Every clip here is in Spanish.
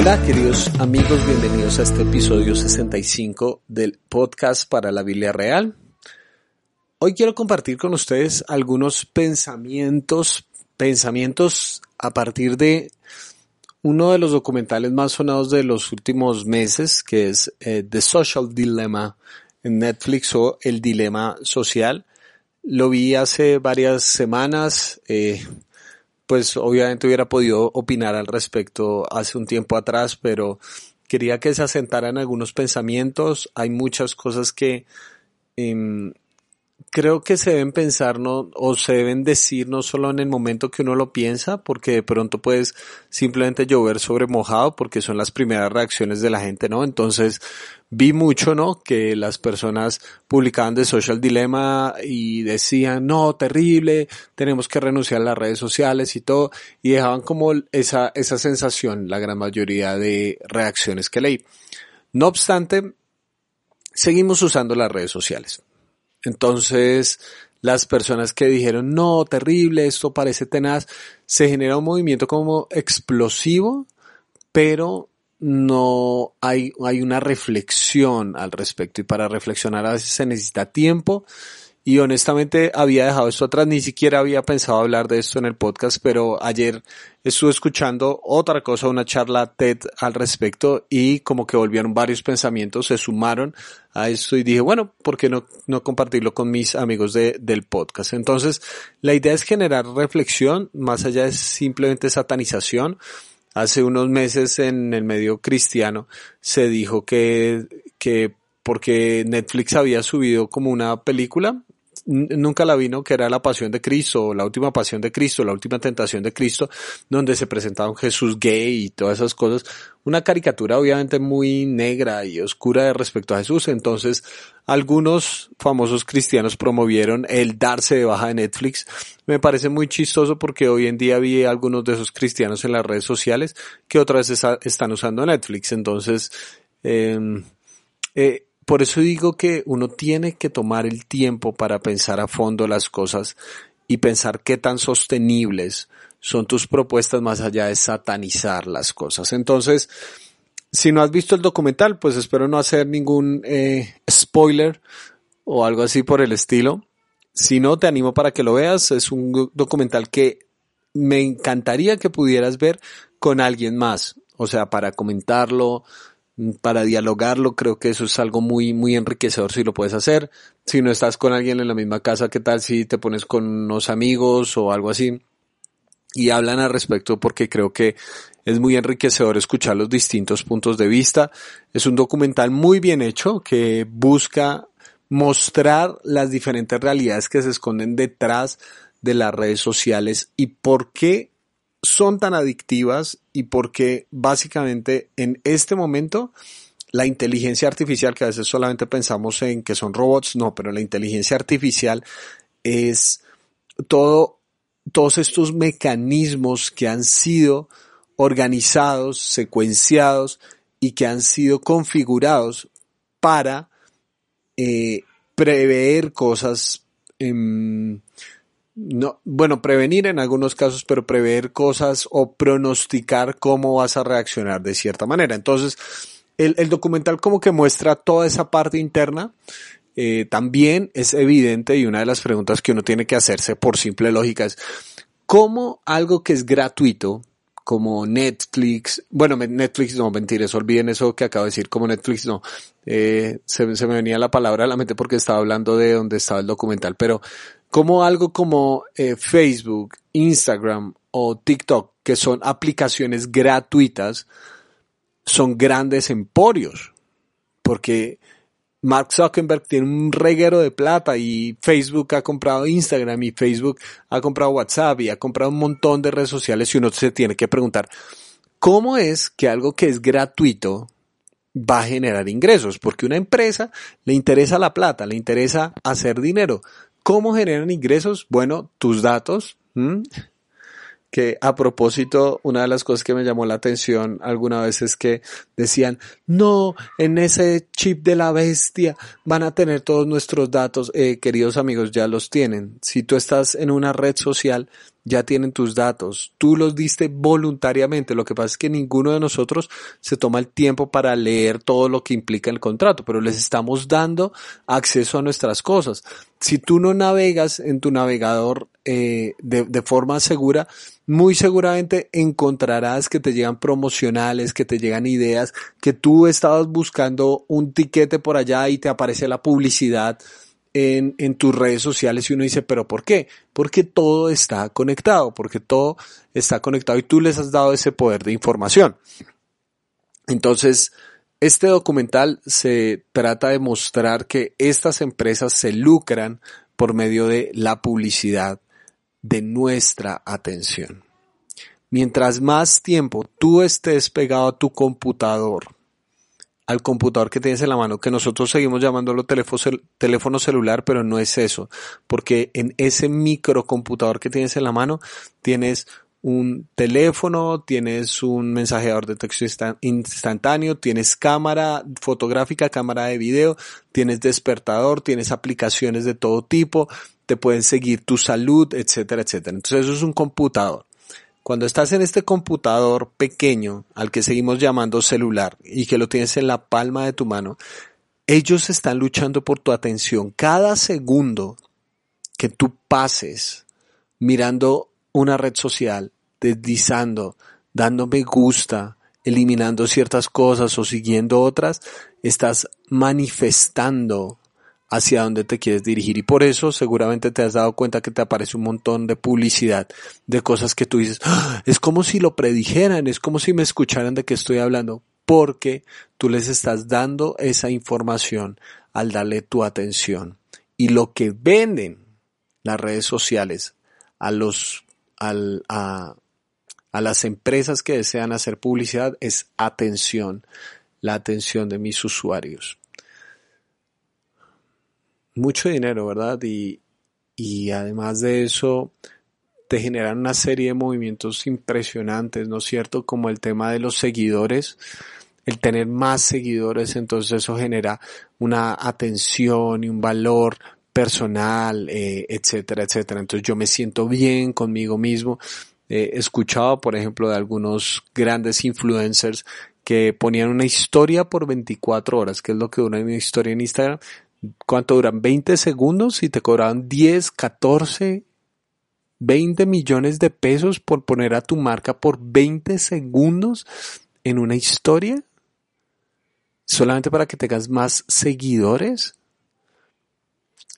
Hola queridos amigos, bienvenidos a este episodio 65 del podcast para la Biblia Real. Hoy quiero compartir con ustedes algunos pensamientos, pensamientos a partir de uno de los documentales más sonados de los últimos meses, que es eh, The Social Dilemma en Netflix o El Dilema Social. Lo vi hace varias semanas, eh, pues obviamente hubiera podido opinar al respecto hace un tiempo atrás, pero quería que se asentaran algunos pensamientos. Hay muchas cosas que em, creo que se deben pensar no, o se deben decir no solo en el momento que uno lo piensa, porque de pronto puedes simplemente llover sobre mojado, porque son las primeras reacciones de la gente, ¿no? Entonces, vi mucho, ¿no? Que las personas publicaban de Social Dilemma y decían, no, terrible, tenemos que renunciar a las redes sociales y todo, y dejaban como esa, esa sensación, la gran mayoría de reacciones que leí. No obstante, seguimos usando las redes sociales. Entonces, las personas que dijeron, no, terrible, esto parece tenaz, se genera un movimiento como explosivo, pero no hay, hay una reflexión al respecto y para reflexionar a veces se necesita tiempo y honestamente había dejado esto atrás, ni siquiera había pensado hablar de esto en el podcast, pero ayer estuve escuchando otra cosa, una charla TED al respecto y como que volvieron varios pensamientos, se sumaron a esto y dije, bueno, ¿por qué no, no compartirlo con mis amigos de, del podcast? Entonces, la idea es generar reflexión, más allá de simplemente satanización. Hace unos meses en el medio cristiano se dijo que, que porque Netflix había subido como una película, nunca la vino, que era la pasión de Cristo, la última pasión de Cristo, la última tentación de Cristo, donde se presentaba Jesús gay y todas esas cosas. Una caricatura obviamente muy negra y oscura respecto a Jesús. Entonces, algunos famosos cristianos promovieron el darse de baja de Netflix. Me parece muy chistoso porque hoy en día vi algunos de esos cristianos en las redes sociales que otra vez están usando Netflix. Entonces, em, eh, por eso digo que uno tiene que tomar el tiempo para pensar a fondo las cosas y pensar qué tan sostenibles son tus propuestas más allá de satanizar las cosas. Entonces, si no has visto el documental, pues espero no hacer ningún eh, spoiler o algo así por el estilo. Si no, te animo para que lo veas. Es un documental que me encantaría que pudieras ver con alguien más. O sea, para comentarlo, para dialogarlo, creo que eso es algo muy, muy enriquecedor si lo puedes hacer. Si no estás con alguien en la misma casa, ¿qué tal si te pones con unos amigos o algo así? Y hablan al respecto porque creo que es muy enriquecedor escuchar los distintos puntos de vista. Es un documental muy bien hecho que busca mostrar las diferentes realidades que se esconden detrás de las redes sociales y por qué son tan adictivas y porque básicamente en este momento la inteligencia artificial, que a veces solamente pensamos en que son robots, no, pero la inteligencia artificial es todo, todos estos mecanismos que han sido organizados, secuenciados y que han sido configurados para eh, prever cosas en no, bueno, prevenir en algunos casos, pero prever cosas o pronosticar cómo vas a reaccionar de cierta manera. Entonces, el, el documental como que muestra toda esa parte interna. Eh, también es evidente y una de las preguntas que uno tiene que hacerse por simple lógica es, ¿cómo algo que es gratuito, como Netflix, bueno, Netflix no, mentiras, olviden eso que acabo de decir, como Netflix no, eh, se, se, me venía la palabra a la mente porque estaba hablando de donde estaba el documental, pero como algo como eh, Facebook, Instagram o TikTok, que son aplicaciones gratuitas, son grandes emporios, porque Mark Zuckerberg tiene un reguero de plata y Facebook ha comprado Instagram y Facebook ha comprado WhatsApp y ha comprado un montón de redes sociales y uno se tiene que preguntar, ¿cómo es que algo que es gratuito va a generar ingresos? Porque una empresa le interesa la plata, le interesa hacer dinero. ¿Cómo generan ingresos? Bueno, tus datos. Que a propósito, una de las cosas que me llamó la atención alguna vez es que decían, no, en ese chip de la bestia van a tener todos nuestros datos. Eh, queridos amigos, ya los tienen. Si tú estás en una red social, ya tienen tus datos, tú los diste voluntariamente, lo que pasa es que ninguno de nosotros se toma el tiempo para leer todo lo que implica el contrato, pero les estamos dando acceso a nuestras cosas. Si tú no navegas en tu navegador eh, de, de forma segura, muy seguramente encontrarás que te llegan promocionales, que te llegan ideas, que tú estabas buscando un tiquete por allá y te aparece la publicidad en, tus redes sociales y uno dice, pero ¿por qué? Porque todo está conectado, porque todo está conectado y tú les has dado ese poder de información. Entonces, este documental se trata de mostrar que estas empresas se lucran por medio de la publicidad de nuestra atención. Mientras más tiempo tú estés pegado a tu computador, al computador que tienes en la mano, que nosotros seguimos llamándolo teléfono, celular, pero no es eso, porque en ese microcomputador que tienes en la mano tienes un teléfono, tienes un mensajeador de texto instantáneo, tienes cámara fotográfica, cámara de video, tienes despertador, tienes aplicaciones de todo tipo, te pueden seguir tu salud, etcétera, etcétera. Entonces eso es un computador. Cuando estás en este computador pequeño, al que seguimos llamando celular, y que lo tienes en la palma de tu mano, ellos están luchando por tu atención. Cada segundo que tú pases mirando una red social, deslizando, dando me gusta, eliminando ciertas cosas o siguiendo otras, estás manifestando hacia dónde te quieres dirigir. Y por eso seguramente te has dado cuenta que te aparece un montón de publicidad, de cosas que tú dices, ¡Ah! es como si lo predijeran, es como si me escucharan de qué estoy hablando, porque tú les estás dando esa información al darle tu atención. Y lo que venden las redes sociales a los, al, a, a las empresas que desean hacer publicidad es atención, la atención de mis usuarios mucho dinero, ¿verdad? Y, y además de eso, te generan una serie de movimientos impresionantes, ¿no es cierto? Como el tema de los seguidores, el tener más seguidores, entonces eso genera una atención y un valor personal, eh, etcétera, etcétera. Entonces yo me siento bien conmigo mismo. he escuchado, por ejemplo, de algunos grandes influencers que ponían una historia por 24 horas, que es lo que dura una historia en Instagram, ¿cuánto duran? 20 segundos y te cobraban 10, 14, 20 millones de pesos por poner a tu marca por 20 segundos en una historia? ¿Solamente para que tengas más seguidores?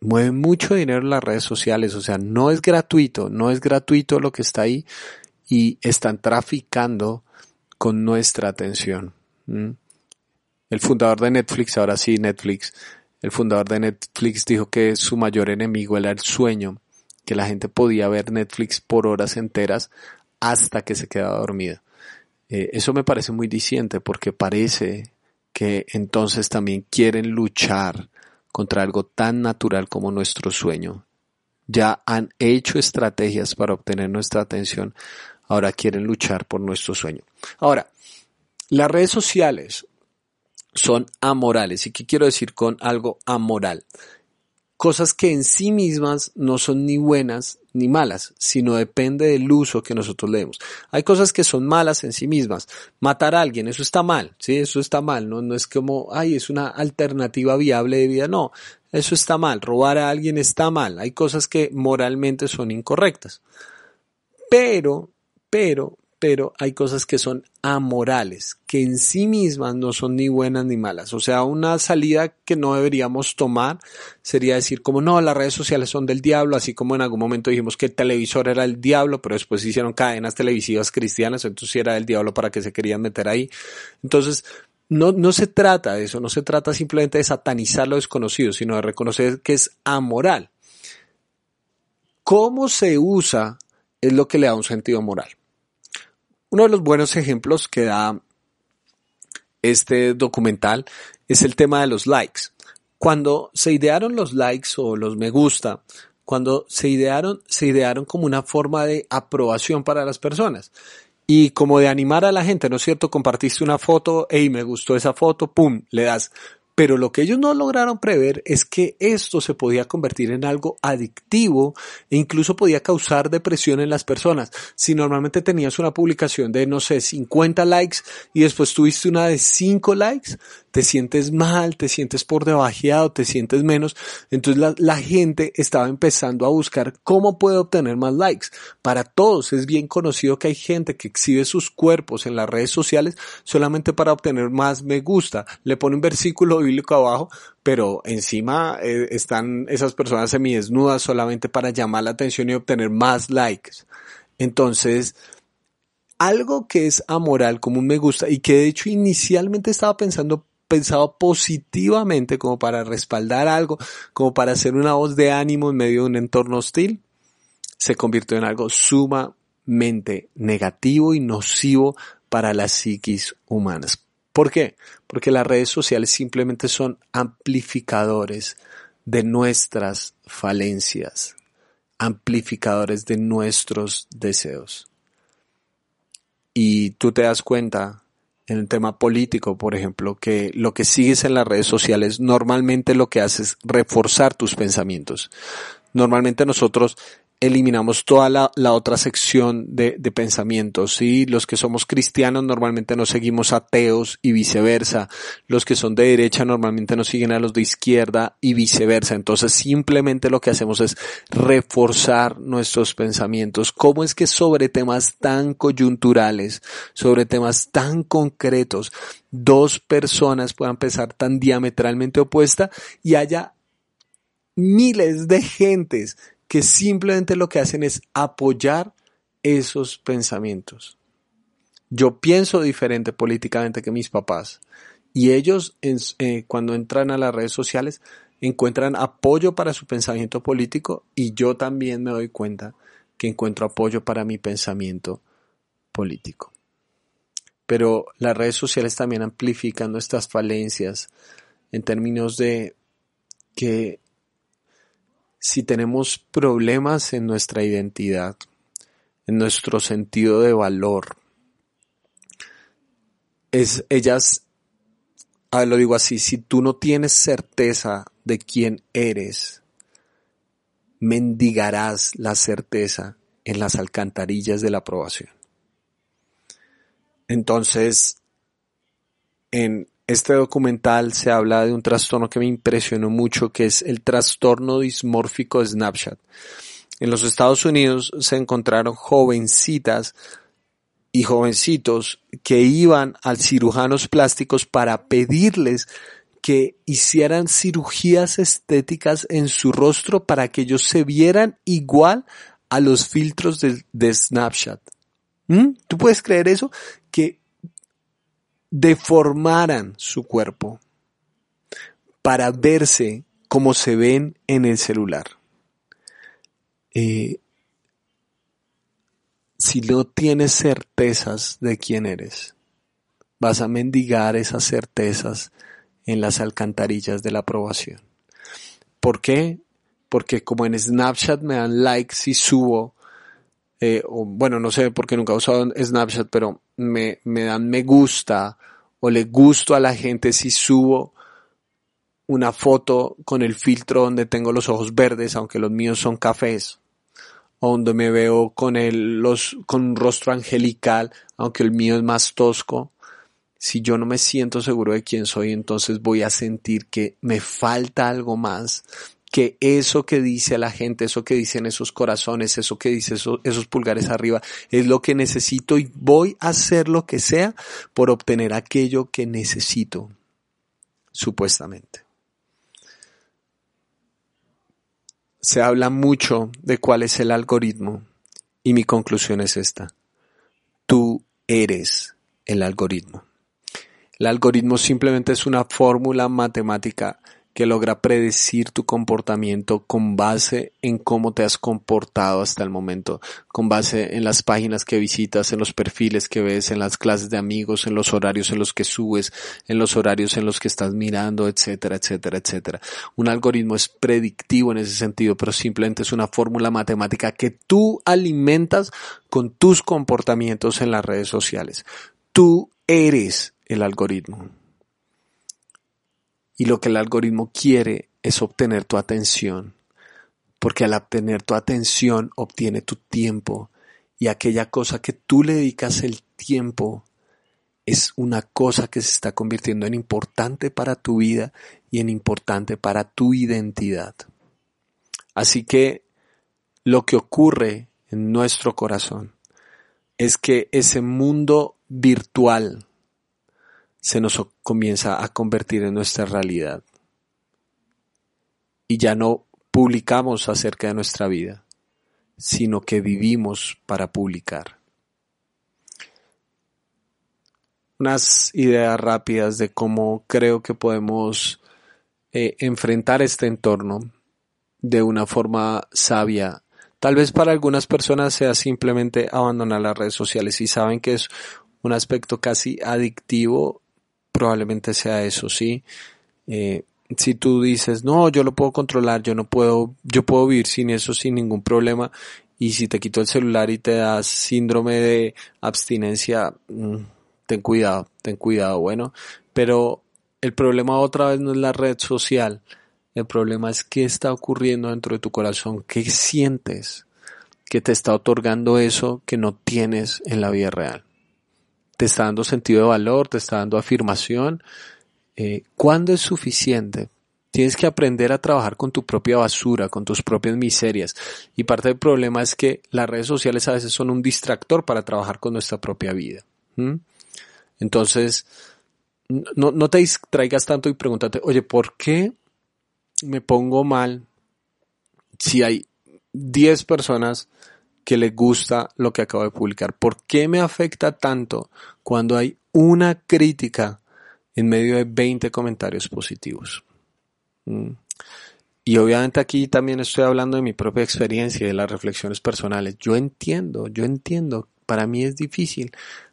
Mueven mucho dinero en las redes sociales, o sea, no es gratuito, no es gratuito lo que está ahí y están traficando con nuestra atención. El fundador de Netflix, ahora sí, Netflix, el fundador de Netflix dijo que su mayor enemigo era el sueño, que la gente podía ver Netflix por horas enteras hasta que se quedaba dormida. Eh, eso me parece muy diciente porque parece que entonces también quieren luchar contra algo tan natural como nuestro sueño. Ya han hecho estrategias para obtener nuestra atención, ahora quieren luchar por nuestro sueño. Ahora, las redes sociales son amorales. ¿Y qué quiero decir con algo amoral? Cosas que en sí mismas no son ni buenas ni malas, sino depende del uso que nosotros le demos. Hay cosas que son malas en sí mismas. Matar a alguien, eso está mal, ¿sí? Eso está mal, ¿no? No es como, ay, es una alternativa viable de vida, no. Eso está mal. Robar a alguien está mal. Hay cosas que moralmente son incorrectas. Pero, pero, pero hay cosas que son amorales, que en sí mismas no son ni buenas ni malas. O sea, una salida que no deberíamos tomar sería decir como no, las redes sociales son del diablo, así como en algún momento dijimos que el televisor era el diablo, pero después hicieron cadenas televisivas cristianas, entonces era el diablo para que se querían meter ahí. Entonces, no, no se trata de eso, no se trata simplemente de satanizar lo desconocido, sino de reconocer que es amoral. ¿Cómo se usa? Es lo que le da un sentido moral. Uno de los buenos ejemplos que da este documental es el tema de los likes. Cuando se idearon los likes o los me gusta, cuando se idearon, se idearon como una forma de aprobación para las personas y como de animar a la gente, ¿no es cierto? Compartiste una foto, hey, me gustó esa foto, pum, le das Pero lo que ellos no lograron prever es que esto se podía convertir en algo adictivo e incluso podía causar depresión en las personas. Si normalmente tenías una publicación de, no sé, 50 likes y después tuviste una de 5 likes, te sientes mal, te sientes por debajeado, te sientes menos. Entonces la, la, gente estaba empezando a buscar cómo puede obtener más likes. Para todos es bien conocido que hay gente que exhibe sus cuerpos en las redes sociales solamente para obtener más me gusta. Le pone un versículo bíblico abajo, pero encima eh, están esas personas semidesnudas solamente para llamar la atención y obtener más likes. Entonces, algo que es amoral como me gusta y que de hecho inicialmente estaba pensando pensado positivamente como para respaldar algo, como para hacer una voz de ánimo en medio de un entorno hostil, se convirtió en algo sumamente negativo y nocivo para las psiquis humanas. ¿Por qué? Porque las redes sociales simplemente son amplificadores de nuestras falencias, amplificadores de nuestros deseos. Y tú te das cuenta en el tema político, por ejemplo, que lo que sigues en las redes sociales normalmente lo que hace es reforzar tus pensamientos. Normalmente nosotros eliminamos toda la, otra sección de, de, pensamientos. ¿sí? Los que somos cristianos normalmente nos seguimos ateos y viceversa. Los que son de derecha normalmente nos siguen a los de izquierda y viceversa. Entonces simplemente lo que hacemos es reforzar nuestros pensamientos. ¿Cómo es que sobre temas tan coyunturales, sobre temas tan concretos, dos personas puedan pensar tan diametralmente opuesta y haya miles de gentes que simplemente lo que hacen es apoyar esos pensamientos. Yo pienso diferente políticamente que mis papás y ellos eh, cuando entran a las redes sociales encuentran apoyo para su pensamiento político y yo también me doy cuenta que encuentro apoyo para mi pensamiento político. Pero las redes sociales también amplifican nuestras falencias en términos de que si tenemos problemas en nuestra identidad, en nuestro sentido de valor, es, ellas, lo digo así, si tú no tienes certeza de quién eres, mendigarás la certeza en las alcantarillas de la aprobación. Entonces, en este documental se habla de un trastorno que me impresionó mucho, que es el trastorno dismórfico de Snapchat. En los Estados Unidos se encontraron jovencitas y jovencitos que iban a cirujanos plásticos para pedirles que hicieran cirugías estéticas en su rostro para que ellos se vieran igual a los filtros de, Snapchat. ¿Mm? ¿Tú puedes creer eso? Que deformaran su cuerpo para verse como se ven en el celular. Eh, si no tienes certezas de quién eres, vas a mendigar esas certezas en las alcantarillas de la aprobación. ¿Por qué? Porque como en Snapchat me dan likes si subo, eh, o, bueno, no sé porque nunca he usado Snapchat, pero me, me dan me gusta o le gusto a la gente si subo una foto con el filtro donde tengo los ojos verdes, aunque los míos son cafés, o donde me veo con el, los, con un rostro angelical, aunque el mío es más tosco. Si yo no me siento seguro de quién soy, entonces voy a sentir que me falta algo más, que eso que dice la gente, eso que dicen esos corazones, eso que dice esos pulgares arriba, es lo que necesito y voy a hacer lo que sea por obtener aquello que necesito, supuestamente. Se habla mucho de cuál es el algoritmo y mi conclusión es esta. Tú eres el algoritmo. El algoritmo simplemente es una fórmula matemática que logra predecir tu comportamiento con base en cómo te has comportado hasta el momento, con base en las páginas que visitas, en los perfiles que ves, en las clases de amigos, en los horarios en los que subes, en los horarios en los que estás mirando, etcétera, etcétera, etcétera. Un algoritmo es predictivo en ese sentido, pero simplemente es una fórmula matemática que tú alimentas con tus comportamientos en las redes sociales. Tú eres el algoritmo. Y lo que el algoritmo quiere es obtener tu atención, porque al obtener tu atención obtiene tu tiempo y aquella cosa que tú le dedicas el tiempo es una cosa que se está convirtiendo en importante para tu vida y en importante para tu identidad. Así que lo que ocurre en nuestro corazón es que ese mundo virtual se nos comienza a convertir en nuestra realidad. Y ya no publicamos acerca de nuestra vida, sino que vivimos para publicar. Unas ideas rápidas de cómo creo que podemos eh, enfrentar este entorno de una forma sabia. Tal vez para algunas personas sea simplemente abandonar las redes sociales y saben que es un aspecto casi adictivo probablemente sea eso, ¿sí? Eh, si tú dices, no, yo lo puedo controlar, yo no puedo, yo puedo vivir sin eso sin ningún problema, y si te quito el celular y te das síndrome de abstinencia, mm, ten cuidado, ten cuidado, bueno, pero el problema otra vez no es la red social, el problema es qué está ocurriendo dentro de tu corazón, qué sientes que te está otorgando eso que no tienes en la vida real te está dando sentido de valor, te está dando afirmación. Eh, ¿Cuándo es suficiente? Tienes que aprender a trabajar con tu propia basura, con tus propias miserias. Y parte del problema es que las redes sociales a veces son un distractor para trabajar con nuestra propia vida. Entonces, no, no te distraigas tanto y pregúntate, oye, ¿por qué me pongo mal si hay 10 personas que le gusta lo que acabo de publicar. ¿Por qué me afecta tanto cuando hay una crítica en medio de 20 comentarios positivos? Mm. Y obviamente aquí también estoy hablando de mi propia experiencia y de las reflexiones personales. Yo entiendo, yo entiendo, para mí es difícil.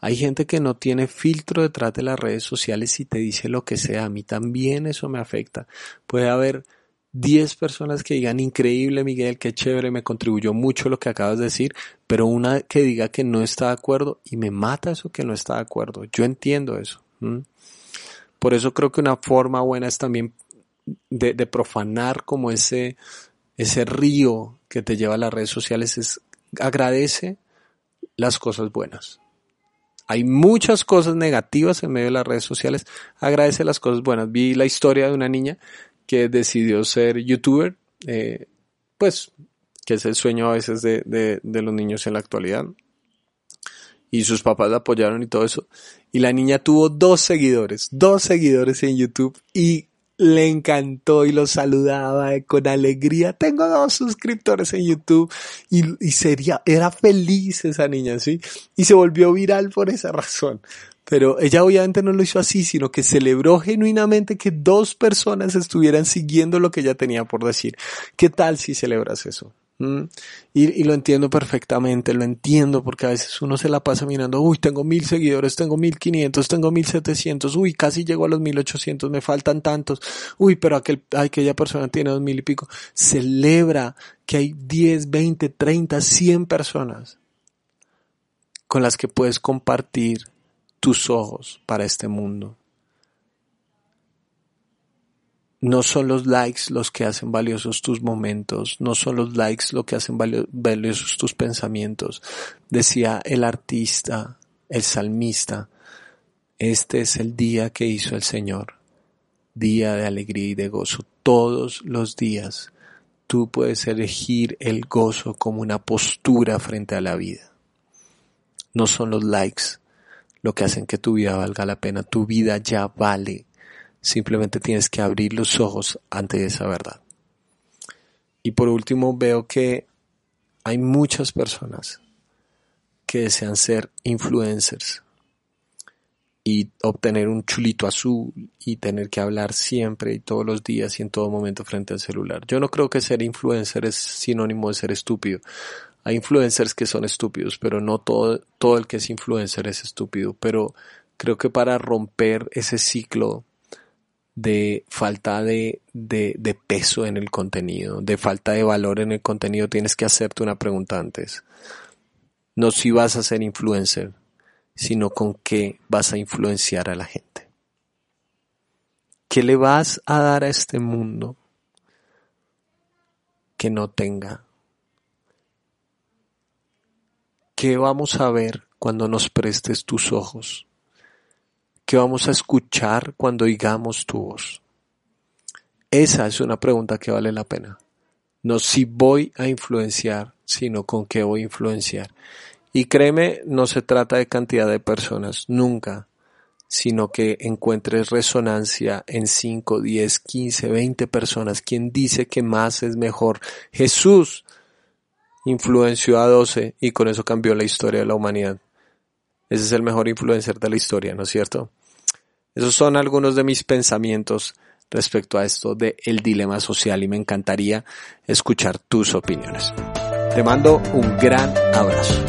Hay gente que no tiene filtro detrás de las redes sociales y te dice lo que sea. A mí también eso me afecta. Puede haber 10 personas que digan increíble Miguel, qué chévere, me contribuyó mucho lo que acabas de decir, pero una que diga que no está de acuerdo y me mata eso que no está de acuerdo. Yo entiendo eso. Por eso creo que una forma buena es también de, de, profanar como ese, ese río que te lleva a las redes sociales es agradece las cosas buenas. Hay muchas cosas negativas en medio de las redes sociales. Agradece las cosas buenas. Vi la historia de una niña que decidió ser youtuber, eh, pues que es el sueño a veces de, de, los niños en la actualidad. Y sus papás la apoyaron y todo eso. Y la niña tuvo dos seguidores, dos seguidores en YouTube y le encantó y lo saludaba con alegría. Tengo dos suscriptores en YouTube y, y sería, era feliz esa niña, ¿sí? Y se volvió viral por esa razón. Pero ella obviamente no lo hizo así, sino que celebró genuinamente que dos personas estuvieran siguiendo lo que ella tenía por decir. ¿Qué tal si celebras eso? ¿Mm? Y, lo entiendo perfectamente, lo entiendo porque a veces uno se la pasa mirando, uy, tengo mil seguidores, tengo mil quinientos, tengo mil setecientos, uy, casi llego a los mil ochocientos, me faltan tantos, uy, pero aquel, aquella persona tiene dos mil y pico. Celebra que hay diez, veinte, treinta, cien personas con las que puedes compartir tus ojos para este mundo. No son los likes los que hacen valiosos tus momentos, no son los likes lo que hacen valiosos tus pensamientos. Decía el artista, el salmista, este es el día que hizo el Señor, día de alegría y de gozo. Todos los días tú puedes elegir el gozo como una postura frente a la vida. No son los likes lo que hacen que tu vida valga la pena. Tu vida ya vale. Simplemente tienes que abrir los ojos ante esa verdad. Y por último veo que hay muchas personas que desean ser influencers y obtener un chulito azul y tener que hablar siempre y todos los días y en todo momento frente al celular. Yo no creo que ser influencer es sinónimo de ser estúpido. Hay influencers que son estúpidos, pero no todo, todo el que es influencer es estúpido. Pero creo que para romper ese ciclo de falta de, de, de, peso en el contenido, de falta de valor en el contenido, tienes que hacerte una pregunta antes. No si vas a ser influencer, sino con qué vas a influenciar a la gente. ¿Qué le vas a dar a este mundo que no tenga? ¿Qué vamos a ver cuando nos prestes tus ojos? ¿Qué vamos a escuchar cuando oigamos tu voz? Esa es una pregunta que vale la pena. No si voy a influenciar, sino con qué voy a influenciar. Y créeme, no se trata de cantidad de personas, nunca, sino que encuentres resonancia en 5, 10, 15, 20 personas. ¿Quién dice que más es mejor? Jesús influenció a 12 y con eso cambió la historia de la humanidad. Ese es el mejor influencer de la historia, ¿no es cierto? Esos son algunos de mis pensamientos respecto a esto de el dilema social y me encantaría escuchar tus opiniones. Te mando un gran abrazo.